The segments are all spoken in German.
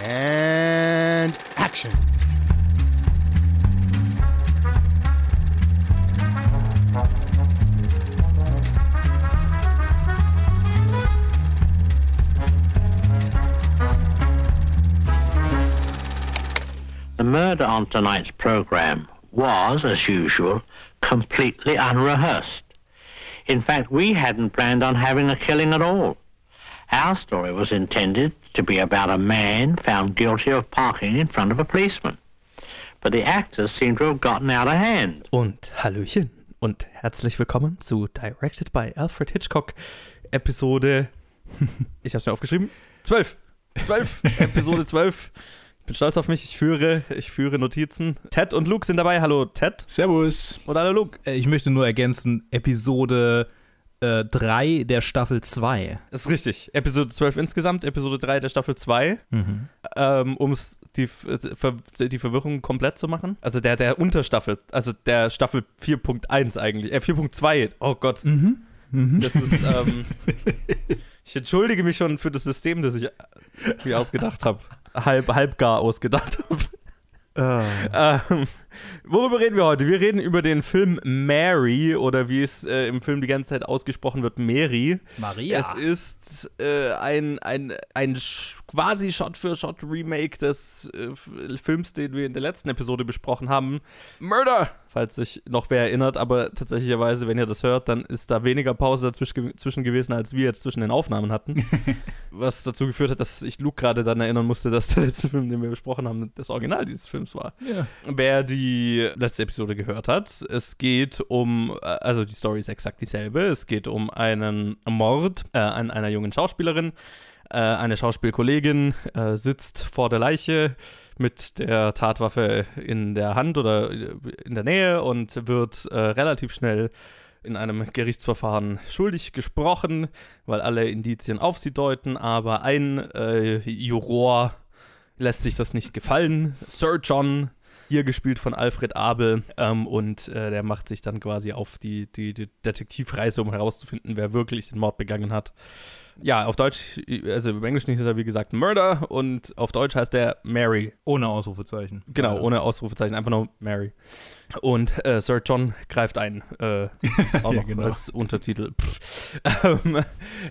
And action. The murder on tonight's program was, as usual, completely unrehearsed. In fact, we hadn't planned on having a killing at all. Our story was intended to be about a man found guilty of parking in front of a policeman. But the actors seem to have gotten out of hand. Und Hallöchen und herzlich willkommen zu Directed by Alfred Hitchcock, Episode. ich hab's mir aufgeschrieben. 12. 12. Episode 12. Ich bin stolz auf mich. Ich führe, ich führe Notizen. Ted und Luke sind dabei. Hallo Ted. Servus. Und hallo Luke. Äh, Ich möchte nur ergänzen, Episode äh, 3 der Staffel 2. Ist richtig. Episode 12 insgesamt, Episode 3 der Staffel 2. Ähm, um die, Ver die Verwirrung komplett zu machen. Also der, der Unterstaffel, also der Staffel 4.1 eigentlich. Äh, 4.2. Oh Gott. Das ist, ähm, ich entschuldige mich schon für das System, das ich mir ausgedacht habe. Halb, halb gar ausgedacht habe. Ähm, worüber reden wir heute? Wir reden über den Film Mary oder wie es äh, im Film die ganze Zeit ausgesprochen wird, Mary. Maria. Es ist äh, ein, ein, ein quasi Shot-für-Shot-Remake des äh, Films, den wir in der letzten Episode besprochen haben. Murder! Falls sich noch wer erinnert, aber tatsächlicherweise, wenn ihr das hört, dann ist da weniger Pause dazwischen zwischen gewesen, als wir jetzt zwischen den Aufnahmen hatten. Was dazu geführt hat, dass ich Luke gerade dann erinnern musste, dass der letzte Film, den wir besprochen haben, das Original dieses Films war. Ja. Wer die letzte Episode gehört hat, es geht um, äh, also die Story ist exakt dieselbe. Es geht um einen Mord äh, an einer jungen Schauspielerin. Äh, eine Schauspielkollegin äh, sitzt vor der Leiche mit der Tatwaffe in der Hand oder in der Nähe und wird äh, relativ schnell in einem Gerichtsverfahren schuldig gesprochen, weil alle Indizien auf sie deuten, aber ein äh, Juror lässt sich das nicht gefallen. Sir John, hier gespielt von Alfred Abel, ähm, und äh, der macht sich dann quasi auf die, die, die Detektivreise, um herauszufinden, wer wirklich den Mord begangen hat. Ja, auf Deutsch, also im Englischen ist er wie gesagt Murder und auf Deutsch heißt er Mary. Ohne Ausrufezeichen. Genau, Ja. ohne Ausrufezeichen, einfach nur Mary. Und äh, Sir John greift ein. Äh, auch noch genau. als Untertitel. Ähm,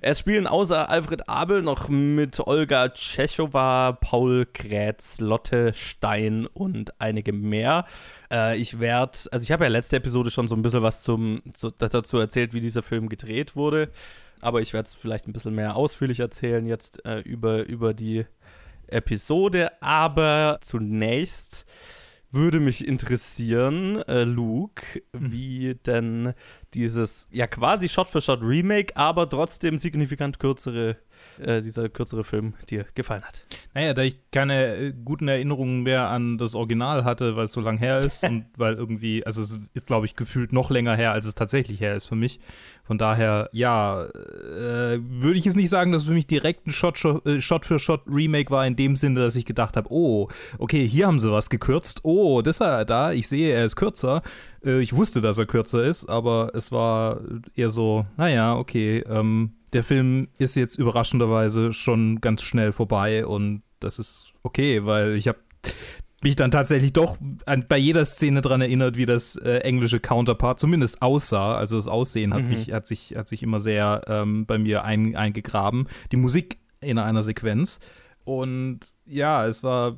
es spielen außer Alfred Abel noch mit Olga Tschechowa, Paul Kretz, Lotte Stein und einige mehr. Äh, ich werde, also ich habe ja letzte Episode schon so ein bisschen was zum, zu, dazu erzählt, wie dieser Film gedreht wurde. Aber ich werde es vielleicht ein bisschen mehr ausführlich erzählen jetzt äh, über, über die Episode. Aber zunächst würde mich interessieren, äh, Luke, wie denn dieses ja quasi Shot-für-Shot-Remake, aber trotzdem signifikant kürzere, äh, dieser kürzere Film dir gefallen hat. Naja, da ich keine äh, guten Erinnerungen mehr an das Original hatte, weil es so lang her ist und weil irgendwie, also es ist, glaube ich, gefühlt noch länger her, als es tatsächlich her ist für mich. Von daher, ja, äh, würde ich jetzt nicht sagen, dass es für mich direkt ein Shot, äh, Shot für Shot Remake war, in dem Sinne, dass ich gedacht habe, oh, okay, hier haben sie was gekürzt. Oh, das ist er da, ich sehe, er ist kürzer. Äh, ich wusste, dass er kürzer ist, aber es war eher so, naja, okay, ähm, der Film ist jetzt überraschenderweise schon ganz schnell vorbei und das ist okay, weil ich habe mich dann tatsächlich doch an, bei jeder Szene dran erinnert, wie das äh, englische Counterpart zumindest aussah. Also das Aussehen hat, Mhm. mich, hat, sich, hat sich immer sehr ähm, bei mir ein, eingegraben. Die Musik in einer Sequenz. Und ja, es war.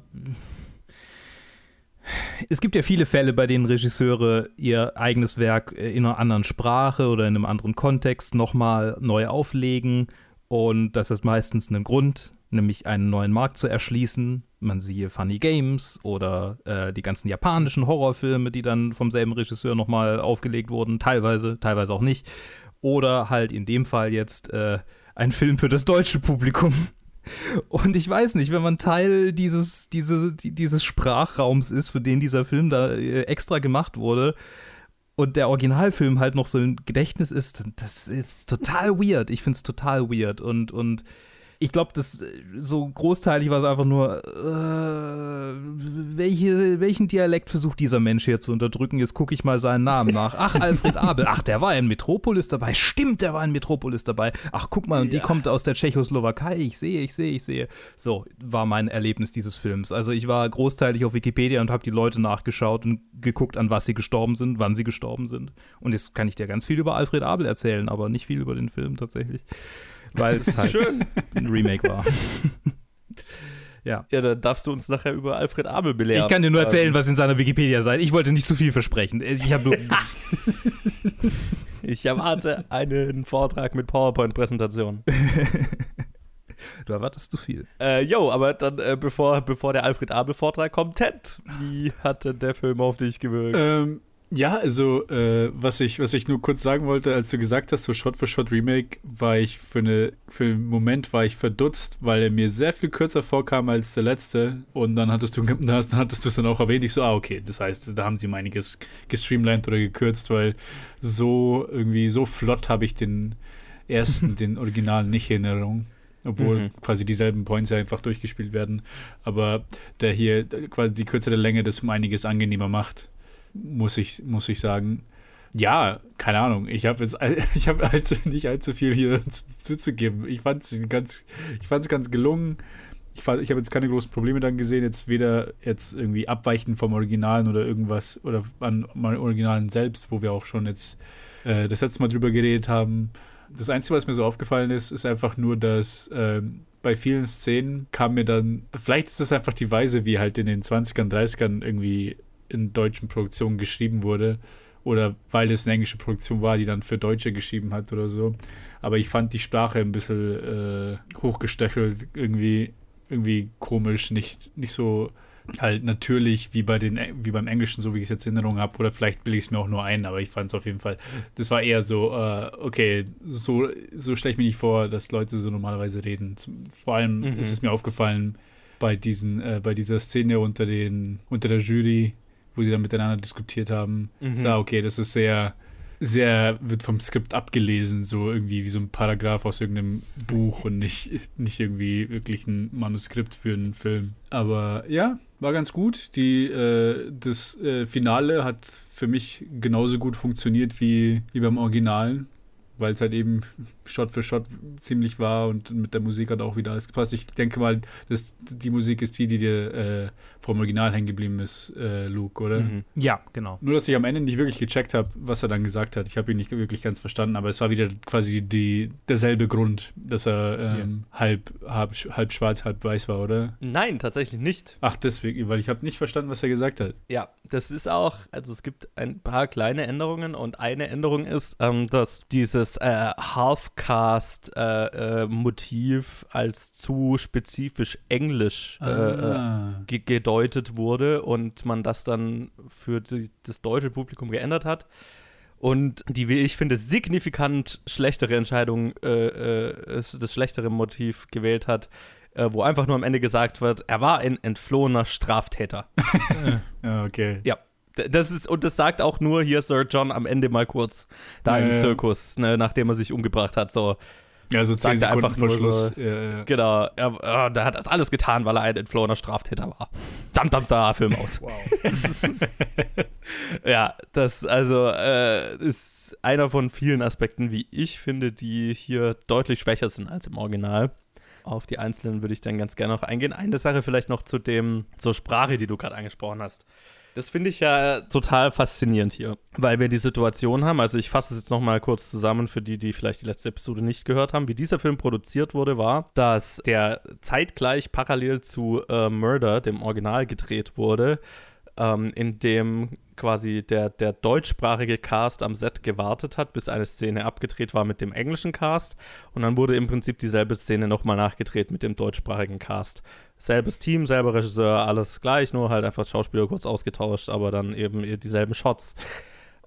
Es gibt ja viele Fälle, bei denen Regisseure ihr eigenes Werk äh, in einer anderen Sprache oder in einem anderen Kontext nochmal neu auflegen. Und das ist meistens ein Grund, nämlich einen neuen Markt zu erschließen. Man siehe Funny Games oder äh, die ganzen japanischen Horrorfilme, die dann vom selben Regisseur nochmal aufgelegt wurden, teilweise, teilweise auch nicht. Oder halt in dem Fall jetzt äh, ein Film für das deutsche Publikum. Und ich weiß nicht, wenn man Teil dieses, dieses, dieses Sprachraums ist, für den dieser Film da äh, extra gemacht wurde, und der Originalfilm halt noch so im Gedächtnis ist, das ist total weird. Ich finde es total weird. Und, und ich glaube, das so großteilig war es einfach nur, äh, welche, welchen Dialekt versucht dieser Mensch hier zu unterdrücken? Jetzt gucke ich mal seinen Namen nach. Ach, Alfred Abel. Ach, der war in Metropolis dabei. Stimmt, der war in Metropolis dabei. Ach, guck mal, und die kommt aus der Tschechoslowakei. Ich sehe, ich sehe, ich sehe. So war mein Erlebnis dieses Films. Also ich war großteilig auf Wikipedia und habe die Leute nachgeschaut und geguckt, an was sie gestorben sind, wann sie gestorben sind. Und jetzt kann ich dir ganz viel über Alfred Abel erzählen, aber nicht viel über den Film tatsächlich. Weil es halt Schön. ein Remake war. ja. Ja, dann darfst du uns nachher über Alfred Abel belehren. Ich kann dir nur erzählen, Ähm, was in seiner Wikipedia sei. Ich wollte nicht zu viel versprechen. Ich habe nur. Ich erwarte einen Vortrag mit PowerPoint-Präsentation. du erwartest zu viel. Äh, jo, aber dann, äh, bevor, bevor der Alfred Abel-Vortrag kommt, Ted, wie hat denn der Film auf dich gewirkt? Ähm, ja, also äh, was, ich, was ich nur kurz sagen wollte, als du gesagt hast, so Shot for Shot Remake, war ich für, eine, für einen Moment war ich verdutzt, weil er mir sehr viel kürzer vorkam als der letzte. Und dann hattest du dann hattest du es dann auch erwähnt. Ich so, ah, okay, das heißt, da haben sie um einiges gestreamlined oder gekürzt, weil so irgendwie so flott habe ich den ersten, den Originalen nicht in Erinnerung. Obwohl Mhm. quasi dieselben Points ja einfach durchgespielt werden. Aber der hier quasi die kürzere Länge das um einiges angenehmer macht muss ich, muss ich sagen. Ja, keine Ahnung. Ich habe jetzt ich habe allzu, nicht allzu viel hier zu- zuzugeben. Ich fand es ganz, ich fand's ganz gelungen. Ich, ich habe jetzt keine großen Probleme dann gesehen, jetzt weder jetzt irgendwie abweichen vom Originalen oder irgendwas oder an meinem Originalen selbst, wo wir auch schon jetzt äh, das letzte Mal drüber geredet haben. Das Einzige, was mir so aufgefallen ist, ist einfach nur, dass ähm, bei vielen Szenen kam mir dann, vielleicht ist es einfach die Weise, wie halt in den 20ern, 30ern irgendwie in deutschen Produktionen geschrieben wurde. Oder weil es eine englische Produktion war, die dann für Deutsche geschrieben hat oder so. Aber ich fand die Sprache ein bisschen äh, hochgestechelt, irgendwie, irgendwie komisch, nicht, nicht so halt natürlich wie bei den wie beim Englischen, so wie ich es jetzt in Erinnerung habe. Oder vielleicht bilde ich es mir auch nur ein, aber ich fand es auf jeden Fall. Das war eher so, äh, okay, so, so stelle ich mir nicht vor, dass Leute so normalerweise reden. Vor allem Mhm. ist es mir aufgefallen bei diesen, äh, bei dieser Szene unter den, unter der Jury, wo sie dann miteinander diskutiert haben. Mhm. So, okay, das ist sehr, sehr, wird vom Skript abgelesen, so irgendwie wie so ein Paragraph aus irgendeinem Buch und nicht, nicht irgendwie wirklich ein Manuskript für einen Film. Aber ja, war ganz gut. Die, äh, das äh, Finale hat für mich genauso gut funktioniert wie, wie beim Originalen, weil es halt eben Shot für Shot ziemlich war und mit der Musik hat auch wieder alles gepasst. Ich denke mal, dass die Musik ist die, die dir äh, vom Original hängen geblieben ist, äh, Luke, oder? Mhm. Ja, genau. Nur, dass ich am Ende nicht wirklich gecheckt habe, was er dann gesagt hat. Ich habe ihn nicht wirklich ganz verstanden, aber es war wieder quasi die, derselbe Grund, dass er ähm, halb, halb, halb schwarz, halb weiß war, oder? Nein, tatsächlich nicht. Ach, deswegen, weil ich habe nicht verstanden, was er gesagt hat. Ja, das ist auch, also es gibt ein paar kleine Änderungen und eine Änderung ist, ähm, dass dieses äh, Halfcast-Motiv als zu spezifisch englisch äh, äh, Ah. ge gedeutet wurde und man das dann für die, das deutsche Publikum geändert hat. Und die, wie ich finde, signifikant schlechtere Entscheidung, äh, äh, das schlechtere Motiv gewählt hat, äh, wo einfach nur am Ende gesagt wird, er war ein entflohener Straftäter. Okay. Ja. Das ist, und das sagt auch nur hier Sir John am Ende mal kurz, da Ja, im. Zirkus, ne, nachdem er sich umgebracht hat. So, Ja, so zehn er Sekunden einfach vor nur Schluss. so- Ja, ja. genau, er, er, der hat alles getan, weil er ein entflohener Straftäter war. Dam, dam, da, Film aus. Wow. Ja, das also äh, ist einer von vielen Aspekten, wie ich finde, die hier deutlich schwächer sind als im Original. Auf die einzelnen würde ich dann ganz gerne noch eingehen. Eine Sache vielleicht noch zu dem, zur Sprache, die du gerade angesprochen hast. Das finde ich ja total faszinierend hier, weil wir die Situation haben, also ich fasse es jetzt nochmal kurz zusammen für die, die vielleicht die letzte Episode nicht gehört haben. Wie dieser Film produziert wurde, war, dass der zeitgleich parallel zu äh, Murder, dem Original, gedreht wurde, ähm, in dem quasi der, der deutschsprachige Cast am Set gewartet hat, bis eine Szene abgedreht war mit dem englischen Cast. Und dann wurde im Prinzip dieselbe Szene nochmal nachgedreht mit dem deutschsprachigen Cast. Selbes Team, selber Regisseur, alles gleich, nur halt einfach Schauspieler kurz ausgetauscht, aber dann eben dieselben Shots.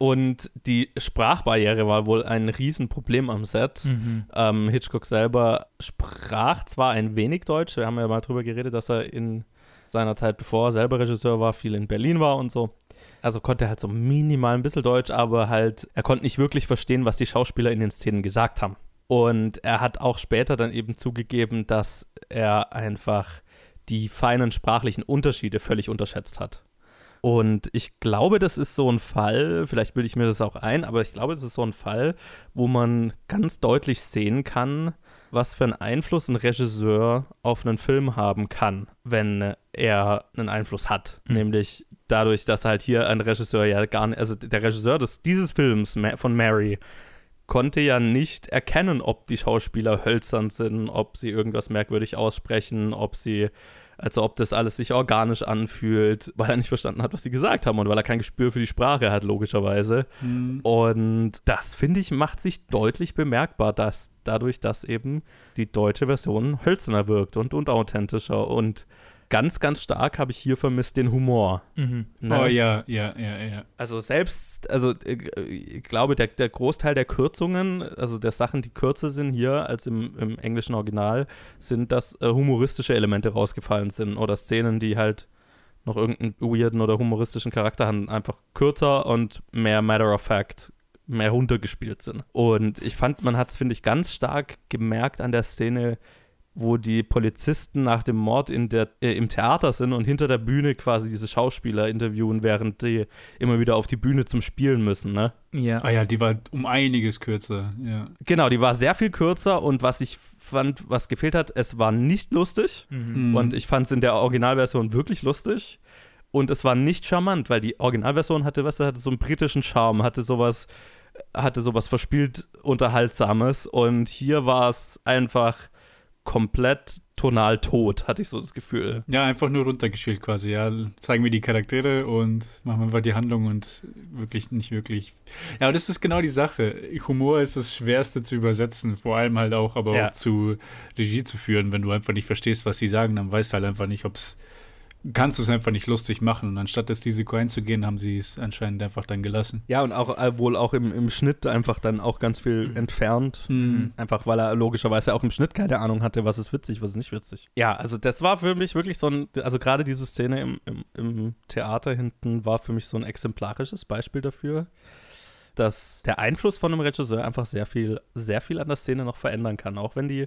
Und die Sprachbarriere war wohl ein Riesenproblem am Set. Mhm. Ähm, Hitchcock selber sprach zwar ein wenig Deutsch, wir haben ja mal drüber geredet, dass er in seiner Zeit, bevor er selber Regisseur war, viel in Berlin war und so. Also konnte er halt so minimal ein bisschen Deutsch, aber halt, er konnte nicht wirklich verstehen, was die Schauspieler in den Szenen gesagt haben. Und er hat auch später dann eben zugegeben, dass er einfach die feinen sprachlichen Unterschiede völlig unterschätzt hat. Und ich glaube, das ist so ein Fall, vielleicht bilde ich mir das auch ein, aber ich glaube, das ist so ein Fall, wo man ganz deutlich sehen kann, was für einen Einfluss ein Regisseur auf einen Film haben kann, wenn er einen Einfluss hat. Mhm. Nämlich dadurch, dass halt hier ein Regisseur ja gar nicht, also der Regisseur des, dieses Films von Mary konnte ja nicht erkennen, ob die Schauspieler hölzern sind, ob sie irgendwas merkwürdig aussprechen, ob sie also ob das alles sich organisch anfühlt, weil er nicht verstanden hat, was sie gesagt haben und weil er kein Gespür für die Sprache hat, logischerweise. Mhm. Und das, finde ich, macht sich deutlich bemerkbar, dass dadurch, dass eben die deutsche Version hölzerner wirkt und, und authentischer und ganz, ganz stark habe ich hier vermisst den Humor. Mhm. Ne? Oh ja, ja, ja, ja. Also selbst, also äh, ich glaube, der, der Großteil der Kürzungen, also der Sachen, die kürzer sind hier als im, im englischen Original, sind, dass äh, humoristische Elemente rausgefallen sind oder Szenen, die halt noch irgendeinen weirden oder humoristischen Charakter haben, einfach kürzer und mehr Matter of Fact mehr runtergespielt sind. Und ich fand, man hat es, finde ich, ganz stark gemerkt an der Szene, wo die Polizisten nach dem Mord in der, äh, im Theater sind und hinter der Bühne quasi diese Schauspieler interviewen, während die immer wieder auf die Bühne zum Spielen müssen, ne? Ja. Ah ja, die war um einiges kürzer, ja. Genau, die war sehr viel kürzer und was ich fand, was gefehlt hat, es war nicht lustig mhm. und ich fand es in der Originalversion wirklich lustig und es war nicht charmant, weil die Originalversion hatte, was hatte so einen britischen Charme, hatte sowas hatte sowas verspielt unterhaltsames und hier war es einfach komplett tonal tot, hatte ich so das Gefühl. Ja, einfach nur runtergespielt quasi, ja. Zeigen wir die Charaktere und machen einfach die Handlung und wirklich nicht wirklich. Ja, und das ist genau die Sache. Humor ist das Schwerste zu übersetzen, vor allem halt auch, aber ja. auch zu Regie zu führen. Wenn du einfach nicht verstehst, was sie sagen, dann weißt du halt einfach nicht, ob es kannst du es einfach nicht lustig machen. Und anstatt das Risiko einzugehen, haben sie es anscheinend einfach dann gelassen. Ja, und auch äh, wohl auch im, im Schnitt einfach dann auch ganz viel mhm. entfernt. Mhm. Einfach weil er logischerweise auch im Schnitt keine Ahnung hatte, was ist witzig, was ist nicht witzig. Ja, also das war für mich wirklich so ein, also gerade diese Szene im, im, im Theater hinten war für mich so ein exemplarisches Beispiel dafür dass der Einfluss von einem Regisseur einfach sehr viel, sehr viel an der Szene noch verändern kann. Auch wenn die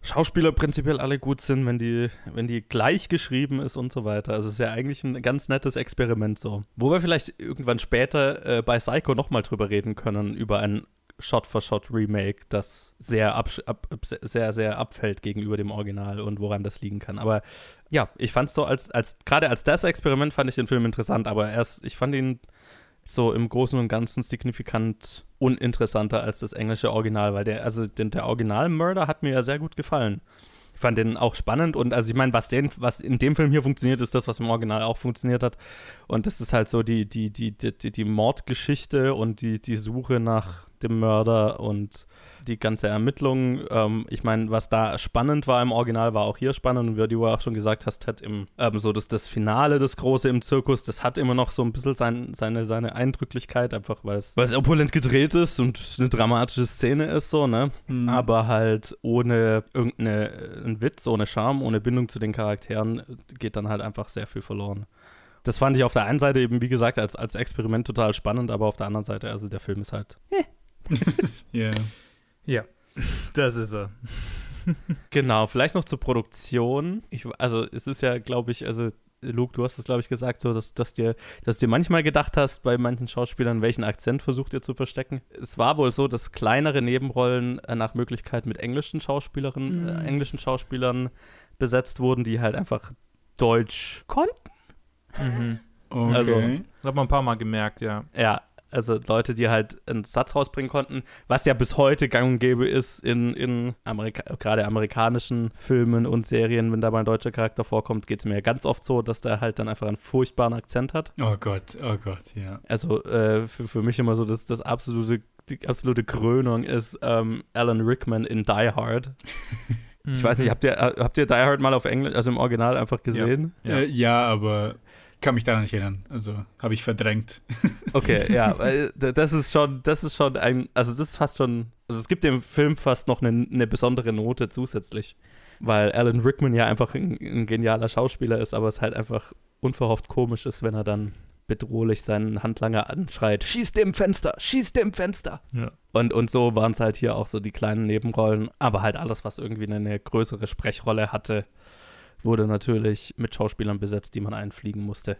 Schauspieler prinzipiell alle gut sind, wenn die, wenn die gleich geschrieben ist und so weiter. Also es ist ja eigentlich ein ganz nettes Experiment so. Wo wir vielleicht irgendwann später äh, bei Psycho nochmal drüber reden können, über ein Shot-for-Shot-Remake, das sehr, ab, sehr, sehr abfällt gegenüber dem Original und woran das liegen kann. Aber ja, ich fand es so, als, als gerade als das Experiment fand ich den Film interessant, aber erst, ich fand ihn so im Großen und Ganzen signifikant uninteressanter als das englische Original, weil der, also den, der Original-Murder hat mir ja sehr gut gefallen. Ich fand den auch spannend und also ich meine, was, was in dem Film hier funktioniert, ist das, was im Original auch funktioniert hat. Und das ist halt so die, die, die, die, die Mordgeschichte und die, die Suche nach dem Mörder und die ganze Ermittlung. Ähm, ich meine, was da spannend war im Original, war auch hier spannend. Und wie du auch schon gesagt hast, hat im, ähm, so das, das Finale, das Große im Zirkus, das hat immer noch so ein bisschen sein, seine, seine Eindrücklichkeit, einfach weil es, weil es opulent gedreht ist und eine dramatische Szene ist, so, ne? Mhm. Aber halt ohne irgendeinen Witz, ohne Charme, ohne Bindung zu den Charakteren geht dann halt einfach sehr viel verloren das fand ich auf der einen Seite eben, wie gesagt, als, als Experiment total spannend, aber auf der anderen Seite, also der Film ist halt. Ja. yeah. Ja, das ist er. genau, vielleicht noch zur Produktion. Ich, also es ist ja, glaube ich, also Luke, du hast es, glaube ich, gesagt, so, dass, dass, dir, dass dir manchmal gedacht hast, bei manchen Schauspielern, welchen Akzent versucht ihr zu verstecken. Es war wohl so, dass kleinere Nebenrollen äh, nach Möglichkeit mit englischen Schauspielerinnen, mhm. äh, englischen Schauspielern besetzt wurden, die halt einfach Deutsch konnten. Mhm. Okay. Also, das hat man ein paar Mal gemerkt, ja. Ja, also Leute, die halt einen Satz rausbringen konnten, was ja bis heute gang und gäbe ist in, in Amerika gerade amerikanischen Filmen und Serien, wenn da mal ein deutscher Charakter vorkommt, geht es mir ganz oft so, dass der halt dann einfach einen furchtbaren Akzent hat. Oh Gott, oh Gott, ja. Also äh, für, für mich immer so, dass das absolute, die absolute Krönung ist ähm, Alan Rickman in Die Hard. Ich weiß nicht, habt ihr, habt ihr Die Hard mal auf Englisch, also im Original einfach gesehen? Ja, ja. Äh, ja aber kann mich daran nicht erinnern. Also habe ich verdrängt. Okay, ja, das ist schon, das ist schon ein, also das ist fast schon, also es gibt dem Film fast noch eine, eine besondere Note zusätzlich, weil Alan Rickman ja einfach ein, ein, genialer Schauspieler ist, aber es halt einfach unverhofft komisch ist, wenn er dann bedrohlich seinen Handlanger anschreit, schieß dem Fenster, schieß dem Fenster. Ja. Und, und so waren es halt hier auch so die kleinen Nebenrollen, aber halt alles, was irgendwie eine größere Sprechrolle hatte, wurde natürlich mit Schauspielern besetzt, die man einfliegen musste.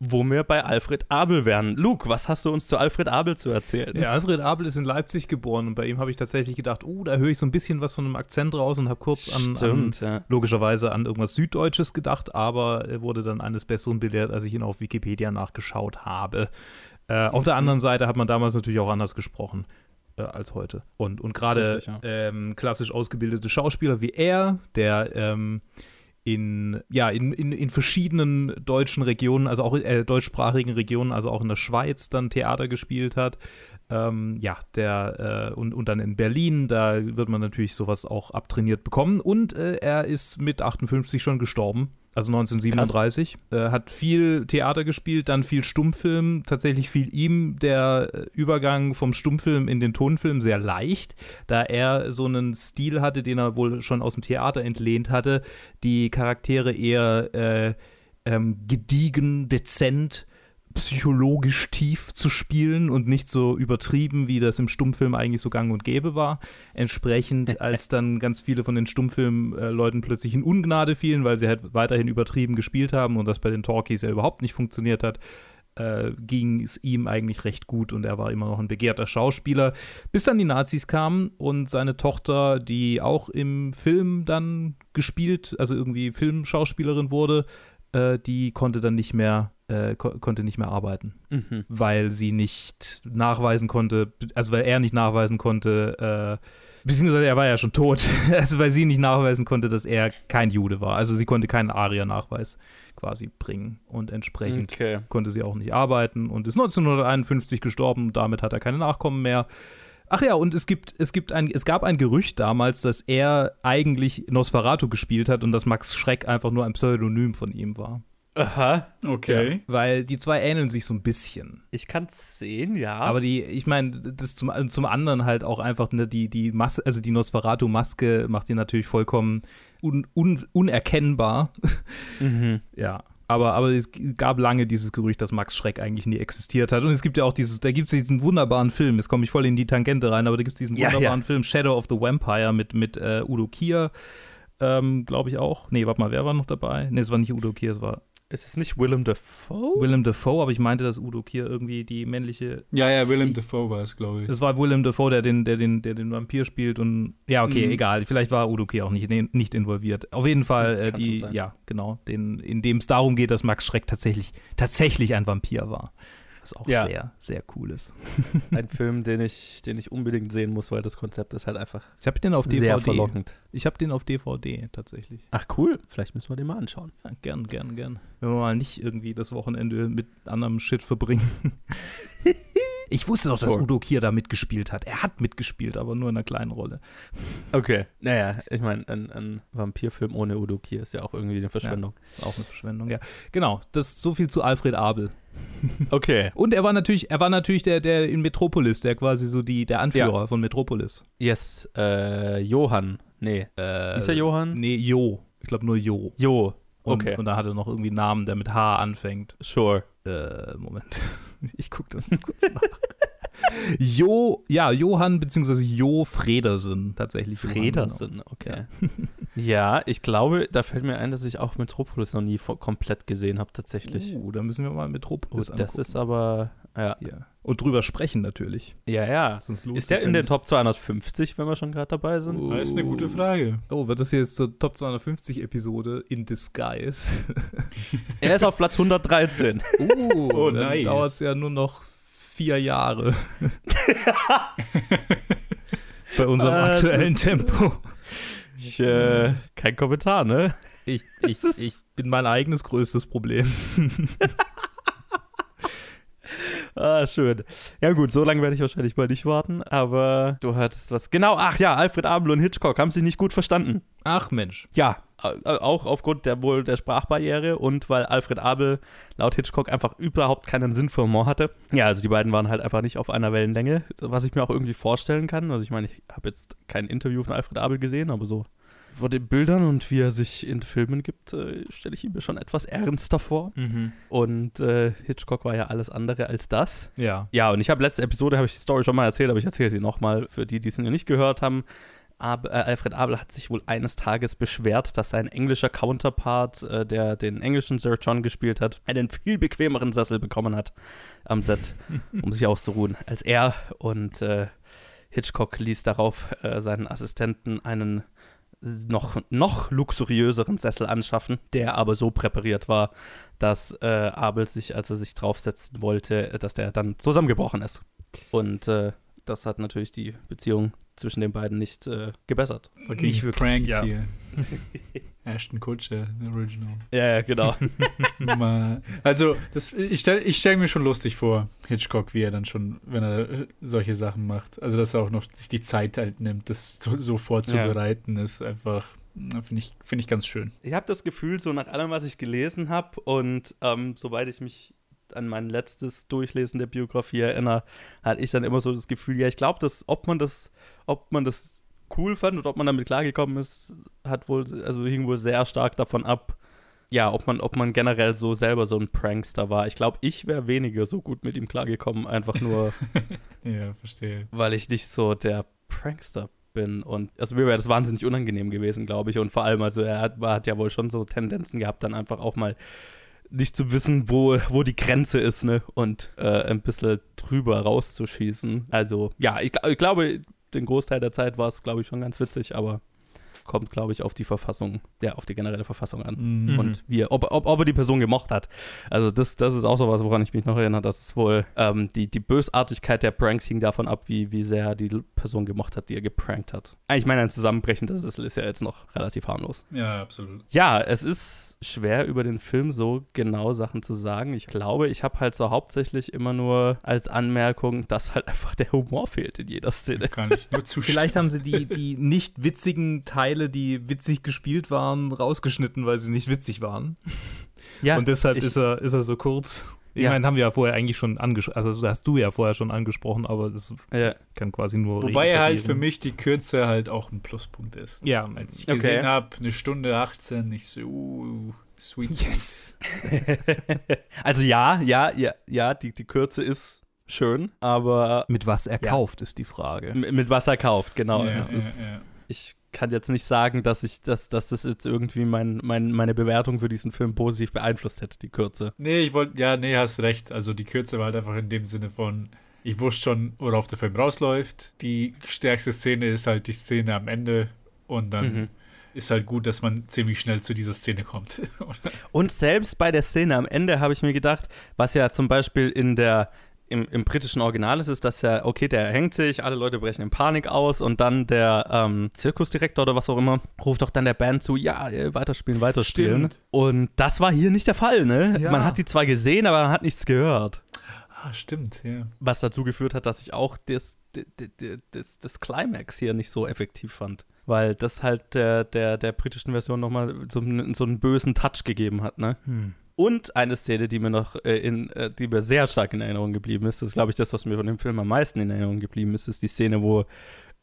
Wo wir bei Alfred Abel wären. Luke, was hast du uns zu Alfred Abel zu erzählen? Ja, Alfred Abel ist in Leipzig geboren und bei ihm habe ich tatsächlich gedacht, oh, da höre ich so ein bisschen was von einem Akzent raus und habe kurz an, an Stimmt, ja. logischerweise an irgendwas Süddeutsches gedacht, aber er wurde dann eines Besseren belehrt, als ich ihn auf Wikipedia nachgeschaut habe. Äh, auf der anderen Seite hat man damals natürlich auch anders gesprochen äh, als heute. Und, und gerade ja. ähm, klassisch ausgebildete Schauspieler wie er, der ähm, in, ja, in, in, in verschiedenen deutschen Regionen, also auch äh, deutschsprachigen Regionen, also auch in der Schweiz dann Theater gespielt hat. Ähm, ja, der äh, und, und dann in Berlin, da wird man natürlich sowas auch abtrainiert bekommen. Und äh, er ist mit 58 schon gestorben. Also 1937. Äh, hat viel Theater gespielt, dann viel Stummfilm. Tatsächlich fiel ihm der äh, Übergang vom Stummfilm in den Tonfilm sehr leicht, da er so einen Stil hatte, den er wohl schon aus dem Theater entlehnt hatte. Die Charaktere eher äh, ähm, gediegen, dezent, psychologisch tief zu spielen und nicht so übertrieben, wie das im Stummfilm eigentlich so gang und gäbe war. Entsprechend, als dann ganz viele von den Stummfilmleuten plötzlich in Ungnade fielen, weil sie halt weiterhin übertrieben gespielt haben und das bei den Talkies ja überhaupt nicht funktioniert hat, äh, ging es ihm eigentlich recht gut und er war immer noch ein begehrter Schauspieler, bis dann die Nazis kamen und seine Tochter, die auch im Film dann gespielt, also irgendwie Filmschauspielerin wurde, äh, die konnte dann nicht mehr, äh, ko konnte nicht mehr arbeiten, Mhm. weil sie nicht nachweisen konnte, also weil er nicht nachweisen konnte, äh, beziehungsweise er war ja schon tot, also weil sie nicht nachweisen konnte, dass er kein Jude war. Also sie konnte keinen Aria-Nachweis quasi bringen und entsprechend Okay. konnte sie auch nicht arbeiten und ist 1951 gestorben. Damit hat er keine Nachkommen mehr. Ach ja, und es gibt, es gibt ein, es gab ein Gerücht damals, dass er eigentlich Nosferatu gespielt hat und dass Max Schreck einfach nur ein Pseudonym von ihm war. Aha. Okay. Weil die zwei ähneln sich so ein bisschen. Ich kann es sehen, ja. Aber die, ich meine, das zum, zum anderen halt auch einfach, ne, die, die Maske, also die Nosferatu-Maske macht ihn natürlich vollkommen un, un, unerkennbar. mhm. Ja. Aber, aber es gab lange dieses Gerücht, dass Max Schreck eigentlich nie existiert hat. Und es gibt ja auch dieses, da gibt es diesen wunderbaren Film, jetzt komme ich voll in die Tangente rein, aber da gibt es diesen Ja, wunderbaren ja. Film Shadow of the Vampire mit, mit äh, Udo Kier, ähm, glaube ich auch. Nee, warte mal, wer war noch dabei? Nee, es war nicht Udo Kier, es war Ist es nicht Willem Dafoe? Willem Dafoe, aber ich meinte, dass Udo Kier irgendwie die männliche Ja, ja, Willem Dafoe war es, glaube ich. Es war Willem Dafoe, der den, der den, der den Vampir spielt und ja, okay, Mhm. egal. Vielleicht war Udo Kier auch nicht, nicht involviert. Auf jeden Fall, äh, die, ja, genau, den, in dem es darum geht, dass Max Schreck tatsächlich, tatsächlich ein Vampir war. Was auch Ja. sehr, sehr cool ist. Ein Film, den ich, den ich unbedingt sehen muss, weil das Konzept ist halt einfach Ich habe den auf sehr DVD. verlockend. Ich habe den auf DVD tatsächlich. Ach cool, vielleicht müssen wir den mal anschauen. Ja, gern, gern, gern. Wenn wir mal nicht irgendwie das Wochenende mit anderem Shit verbringen. Ich wusste doch, dass. Udo Kier da mitgespielt hat. Er hat mitgespielt, aber nur in einer kleinen Rolle. Okay. Naja, ich meine, ein, ein Vampirfilm ohne Udo Kier ist ja auch irgendwie eine Verschwendung. Auch eine Verschwendung, ja. Genau, das so viel zu Alfred Abel. Okay. Und er war natürlich, er war natürlich der, der in Metropolis, der quasi so die, der Anführer von Metropolis. Yes, äh, Johann. Nee. Äh, Ist er Johann? Nee, Jo. Ich glaube nur Jo. Jo. Und, Okay. Und da hat er noch irgendwie einen Namen, der mit H anfängt. Sure. Äh, Moment. Ich gucke das mal kurz nach. Jo, ja, Johann bzw. Jo Fredersen tatsächlich. Johann, Fredersen, okay. Ja. ich glaube, da fällt mir ein, dass ich auch Metropolis noch nie komplett gesehen habe, tatsächlich. Genau. Uh, da müssen wir mal Metropolis Oh, das angucken. ist aber, ja. ja. Und drüber sprechen natürlich. Ja, ja. Sonst lohnt Ist der in ja den. Top 250, wenn wir schon gerade dabei sind? Oh. Das ist eine gute Frage. Oh, wird das hier jetzt zur Top 250 Episode in Disguise? Er ist auf Platz 113. Uh, Oh, dann nice. dauert es ja nur noch vier Jahre. Bei unserem Ah, aktuellen ist- Tempo. Ich, äh, kein Kommentar, ne? Ich, ich, ich bin mein eigenes größtes Problem. Ah, schön. Ja gut, so lange werde ich wahrscheinlich mal nicht warten, aber du hattest was. Genau, ach ja, Alfred Abel und Hitchcock haben sich nicht gut verstanden. Ach Mensch. Ja, auch aufgrund der wohl der Sprachbarriere und weil Alfred Abel laut Hitchcock einfach überhaupt keinen Sinn für Humor hatte. Ja, also die beiden waren halt einfach nicht auf einer Wellenlänge, was ich mir auch irgendwie vorstellen kann. Also ich meine, ich habe jetzt kein Interview von Alfred Abel gesehen, aber so Vor den Bildern und wie er sich in Filmen gibt, äh, stelle ich ihn mir schon etwas ernster vor. Mhm. Und äh, Hitchcock war ja alles andere als das. Ja. Ja, und ich habe letzte Episode, habe ich die Story schon mal erzählt, aber ich erzähle sie nochmal für die, die es noch nicht gehört haben. Ab, äh, Alfred Abel hat sich wohl eines Tages beschwert, dass sein englischer Counterpart, äh, der den englischen Sir John gespielt hat, einen viel bequemeren Sessel bekommen hat am Set, um sich auszuruhen, als er. Und äh, Hitchcock ließ darauf äh, seinen Assistenten einen noch, noch luxuriöseren Sessel anschaffen, der aber so präpariert war, dass äh, Abel sich, als er sich draufsetzen wollte, dass der dann zusammengebrochen ist. Und äh, das hat natürlich die Beziehung zwischen den beiden nicht äh, gebessert. Okay, Nicht wirklich, pranked ja. hier. Ashton Kutcher, the original. Ja, ja, genau. Also, das, ich stelle ich stell mir schon lustig vor, Hitchcock, wie er dann schon, wenn er solche Sachen macht. Also, dass er auch noch sich die Zeit halt nimmt, das so, so vorzubereiten, ist einfach, finde ich, find ich ganz schön. ich habe das Gefühl, so nach allem, was ich gelesen habe und ähm, soweit ich mich an mein letztes Durchlesen der Biografie erinnere, hatte ich dann immer so das Gefühl, ja, ich glaube, dass ob man das, ob man das cool fand und ob man damit klargekommen ist, hat wohl, also hing wohl sehr stark davon ab, ja, ob man, ob man generell so selber so ein Prankster war. Ich glaube, ich wäre weniger so gut mit ihm klargekommen, einfach nur, Ja, verstehe. weil ich nicht so der Prankster bin. Und also mir wäre das wahnsinnig unangenehm gewesen, glaube ich. Und vor allem, also er hat, hat ja wohl schon so Tendenzen gehabt, dann einfach auch mal nicht zu wissen, wo, wo die Grenze ist, ne? Und äh, ein bisschen drüber rauszuschießen. Also, ja, ich, ich glaube, den Großteil der Zeit war es, glaube ich, schon ganz witzig, aber kommt, glaube ich, auf die Verfassung, ja, auf die generelle Verfassung an. Mhm. Und wie er, ob, ob, ob er die Person gemocht hat. Also das, das ist auch so was, woran ich mich noch erinnere, dass es wohl ähm, die, die Bösartigkeit der Pranks hing davon ab, wie, wie sehr er die Person gemocht hat, die er geprankt hat. Ich meine, ein Zusammenbrechen, das ist, ist ja jetzt noch relativ harmlos. Ja, absolut. Ja, es ist schwer über den Film so genau Sachen zu sagen. Ich glaube, ich habe halt so hauptsächlich immer nur als Anmerkung, dass halt einfach der Humor fehlt in jeder Szene. Kann ich nur zustimmen. Vielleicht haben sie die, die nicht witzigen Teile, die witzig gespielt waren, rausgeschnitten, weil sie nicht witzig waren. Ja, Und deshalb ich- ist, er, ist er so kurz. Ich Ja. meine, haben wir ja vorher eigentlich schon angesprochen, also das hast du ja vorher schon angesprochen, aber das ja. kann quasi nur Wobei er halt für mich die Kürze halt auch ein Pluspunkt ist. Ja, Als ich Okay. gesehen habe, eine Stunde 18, ich so, uh, sweet. yes. Also ja, ja, ja, ja, die, die Kürze ist schön, aber Mit was er kauft, ist die Frage. m- mit was er kauft, genau. Ja, ist, ja. Ich kann jetzt nicht sagen, dass ich, dass, dass das jetzt irgendwie mein, mein, meine Bewertung für diesen Film positiv beeinflusst hätte, die Kürze. Nee, ich wollte, ja, nee, hast recht. Also die Kürze war halt einfach in dem Sinne von, ich wusste schon, worauf der Film rausläuft. Die stärkste Szene ist halt die Szene am Ende und dann Mhm. ist halt gut, dass man ziemlich schnell zu dieser Szene kommt. Und selbst bei der Szene am Ende habe ich mir gedacht, was ja zum Beispiel in der im, im britischen Original ist, ist, dass ja, okay, der hängt sich, alle Leute brechen in Panik aus und dann der ähm, Zirkusdirektor oder was auch immer ruft doch dann der Band zu, ja, äh, weiterspielen, weiterspielen. Stimmt. Und das war hier nicht der Fall, ne? Ja. Man hat die zwar gesehen, aber man hat nichts gehört. ah, stimmt, ja. Was dazu geführt hat, dass ich auch das, das, das, das Climax hier nicht so effektiv fand. Weil das halt der, der, der britischen Version nochmal so, einen- so einen bösen Touch gegeben hat, ne? Hm. Und eine Szene, die mir noch äh, in, äh, die mir sehr stark in Erinnerung geblieben ist, ist, glaube ich, das, was mir von dem Film am meisten in Erinnerung geblieben ist, ist die Szene, wo,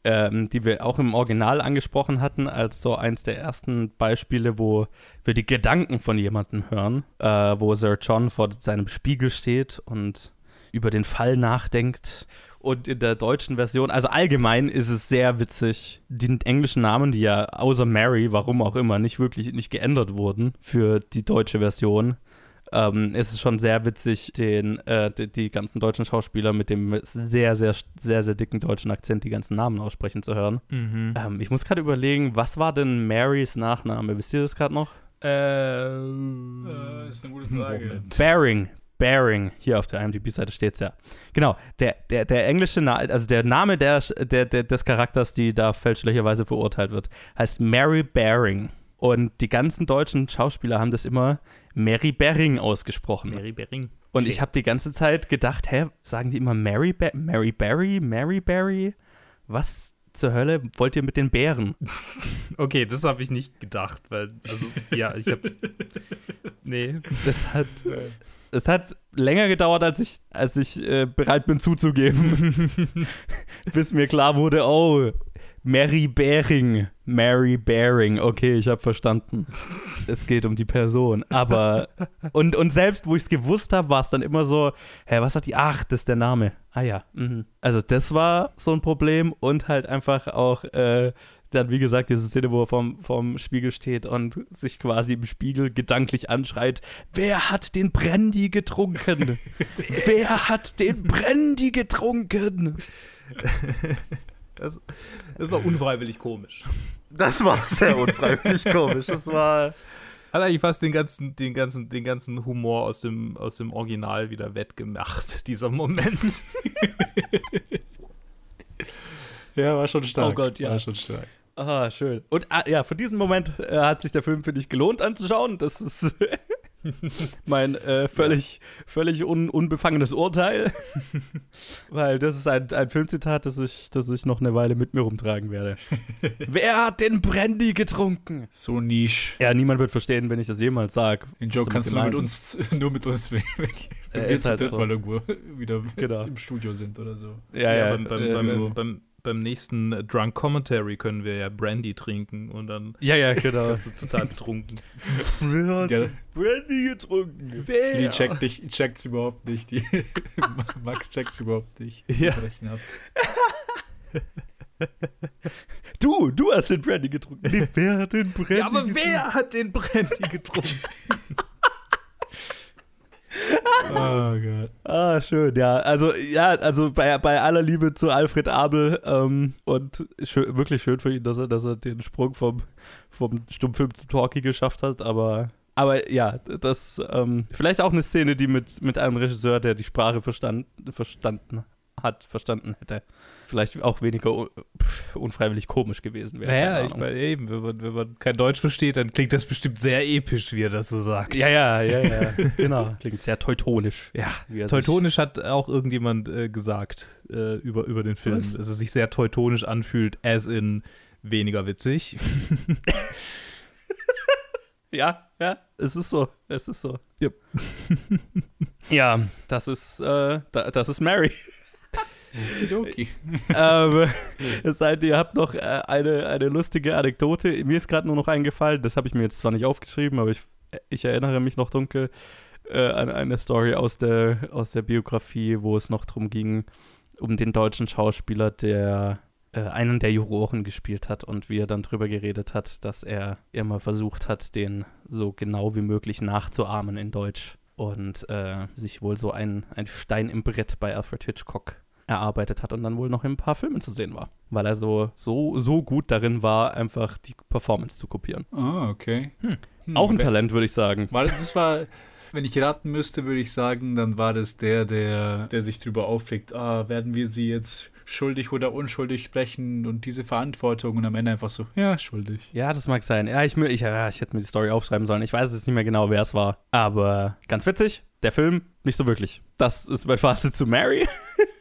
ähm, die wir auch im Original angesprochen hatten, als so eins der ersten Beispiele, wo wir die Gedanken von jemandem hören, äh, wo Sir John vor seinem Spiegel steht und über den Fall nachdenkt. Und in der deutschen Version, also allgemein ist es sehr witzig, die englischen Namen, die ja außer Mary, warum auch immer, nicht wirklich nicht geändert wurden für die deutsche Version, ähm, ist es schon sehr witzig, den, äh, die, die ganzen deutschen Schauspieler mit dem sehr, sehr, sehr, sehr dicken deutschen Akzent die ganzen Namen aussprechen zu hören. Mhm. Ähm, ich muss gerade überlegen, was war denn Marys Nachname? Wisst ihr das gerade noch? Ähm, Äh, ist eine gute Frage. Moment. Baring. Baring, hier auf der IMDb-Seite steht es ja. Genau, der, der, der englische Name, also der Name der, der, der, des Charakters, die da fälschlicherweise verurteilt wird, heißt Mary Baring. Und die ganzen deutschen Schauspieler haben das immer Mary Baring ausgesprochen. Mary Bering. Und ich habe die ganze Zeit gedacht, hä, sagen die immer Mary, ba Mary Barry, Mary Barry? Was zur Hölle wollt ihr mit den Bären? Okay, das habe ich nicht gedacht, weil, also, ja, ich habe. Nee. Das hat, es hat länger gedauert, als ich, als ich äh, bereit bin zuzugeben, bis mir klar wurde, oh, Mary Bering. Mary Bering. Okay, ich habe verstanden. es geht um die Person. Aber, und, und selbst, wo ich es gewusst habe, war es dann immer so, hä, was hat die? Ach, das ist der Name. Ah ja. Mhm. Also das war so ein Problem und halt einfach auch äh, dann, wie gesagt, diese Szene, wo er vorm, vorm Spiegel steht und sich quasi im Spiegel gedanklich anschreit, wer hat den Brandy getrunken? wer hat den Brandy getrunken? Das, das war unfreiwillig komisch. Das war sehr unfreiwillig komisch. Das war. Hat eigentlich fast den ganzen, den ganzen, den ganzen Humor aus dem, aus dem Original wieder wettgemacht, dieser Moment. Ja, war schon stark. Oh Gott, ja. War schon stark. Ah, schön. Und ah, ja, für diesen Moment äh, hat sich der Film, finde ich, gelohnt anzuschauen. Das ist mein äh, völlig, völlig un, unbefangenes Urteil. Weil das ist ein, ein Filmzitat, das ich, das ich noch eine Weile mit mir rumtragen werde. Wer hat den Brandy getrunken? So niche. Ja, niemand wird verstehen, wenn ich das jemals sage. Den Joke kannst du nur mit uns, nur mit uns weg. Wenn Äh, wir ist halt so. mal irgendwo wieder Genau. im Studio sind oder so. Ja, ja. beim, beim, äh, beim, äh, beim, beim nächsten Drunk Commentary können wir ja Brandy trinken und dann ja, ja, genau. bist du total betrunken. Wer hat Ja. Brandy getrunken? Die checkt dich, checkt's überhaupt nicht. Die Max checkt's überhaupt nicht. Ja. Du, du hast den Brandy getrunken. Nee, wer hat den Brandy Ja, aber getrunken? wer hat den Brandy getrunken? Oh Gott. Ah, schön, ja. Also, ja, also bei, bei aller Liebe zu Alfred Abel ähm, und schön, wirklich schön für ihn, dass er, dass er den Sprung vom, vom Stummfilm zum Talkie geschafft hat, aber. Aber ja, das ähm, vielleicht auch eine Szene, die mit, mit einem Regisseur, der die Sprache verstand, verstanden hat, verstanden hätte, vielleicht auch weniger un, unfreiwillig komisch gewesen wäre. Naja, ich meine eben, wenn man, wenn man kein Deutsch versteht, dann klingt das bestimmt sehr episch, wie er das so sagt. Ja, ja, ja, ja, genau. Klingt sehr teutonisch. Ja, teutonisch hat auch irgendjemand äh, gesagt äh, über, über den Film, Was? dass es sich sehr teutonisch anfühlt, as in weniger witzig. Ja, ja, es ist so. Es ist so. Ja. ja, das ist, äh, da, das ist Mary. Okidoki. ähm, es sei denn, ihr habt noch äh, eine, eine lustige Anekdote. Mir ist gerade nur noch eingefallen, das habe ich mir jetzt zwar nicht aufgeschrieben, aber ich, ich erinnere mich noch dunkel äh, an eine Story aus der, aus der Biografie, wo es noch darum ging, um den deutschen Schauspieler, der äh, einen der Juroren gespielt hat und wie er dann drüber geredet hat, dass er immer versucht hat, den so genau wie möglich nachzuahmen in Deutsch und äh, sich wohl so ein, ein Stein im Brett bei Alfred Hitchcock erarbeitet hat und dann wohl noch in ein paar Filmen zu sehen war, weil er so, so, so gut darin war, einfach die Performance zu kopieren. Ah, okay. Hm, Auch ein Talent, würde ich sagen. War, das war, wenn ich raten müsste, würde ich sagen, dann war das der, der, der sich drüber aufregt, ah, werden wir sie jetzt schuldig oder unschuldig sprechen und diese Verantwortung und am Ende einfach so, ja, schuldig. Ja, das mag sein. Ja, ich, ich, ja, ich hätte mir die Story aufschreiben sollen. Ich weiß jetzt nicht mehr genau, wer es war. Aber ganz witzig, der Film nicht so wirklich. Das ist mein Fazit zu Mary.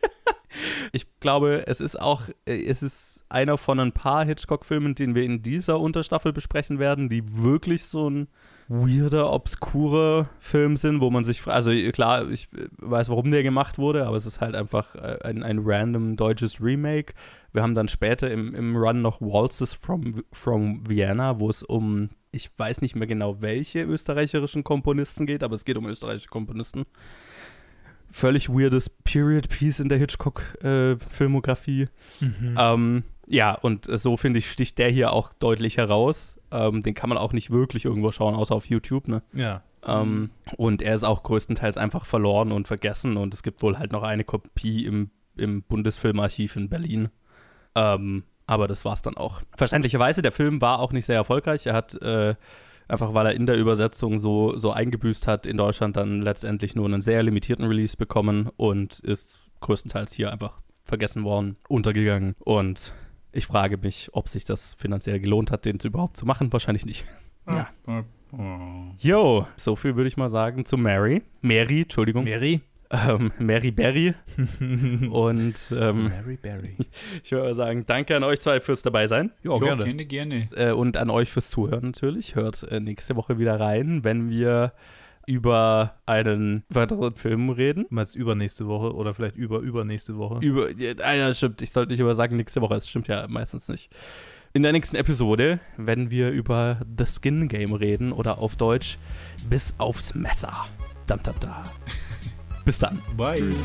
ich glaube, es ist auch, äh, es ist einer von ein paar Hitchcock-Filmen, den wir in dieser Unterstaffel besprechen werden, die wirklich so ein weirder, obskurer Film sind, wo man sich, also äh, klar, ich äh, weiß, warum der gemacht wurde, aber es ist halt einfach ein, ein random deutsches Remake. Wir haben dann später im, im Run noch Waltzes from, from Vienna, wo es um, ich weiß nicht mehr genau, welche österreichischen Komponisten geht, aber es geht um österreichische Komponisten. Völlig weirdes Period Piece in der Hitchcock-Filmografie. Ähm, ja, und äh, so finde ich, sticht der hier auch deutlich heraus. Ähm, den kann man auch nicht wirklich irgendwo schauen, außer auf YouTube, ne? Ja. Ähm, und er ist auch größtenteils einfach verloren und vergessen und es gibt wohl halt noch eine Kopie im, im Bundesfilmarchiv in Berlin. Ähm, aber das war's dann auch. Verständlicherweise, der Film war auch nicht sehr erfolgreich. Er hat äh, einfach, weil er in der Übersetzung so, so eingebüßt hat, in Deutschland dann letztendlich nur einen sehr limitierten Release bekommen und ist größtenteils hier einfach vergessen worden, untergegangen. Und ich frage mich, ob sich das finanziell gelohnt hat, den überhaupt zu machen. Wahrscheinlich nicht. Ja. Jo, so viel würde ich mal sagen zu Mary. Mary, Entschuldigung. Mary? Ähm, Mary Berry. Und ähm, Mary Berry. ich würde mal sagen, danke an euch zwei fürs dabei sein. Ja, gerne. gerne, gerne. Äh, und an euch fürs Zuhören natürlich. Hört äh, nächste Woche wieder rein, wenn wir über einen weiteren Film reden. Du meinst übernächste Woche oder vielleicht über übernächste Woche. Über, ja, ah ja, stimmt. Ich sollte nicht über sagen nächste Woche. Das stimmt ja meistens nicht. In der nächsten Episode werden wir über The Skin Game reden oder auf Deutsch bis aufs Messer. Dam, dam, da. Bis dann. Bye.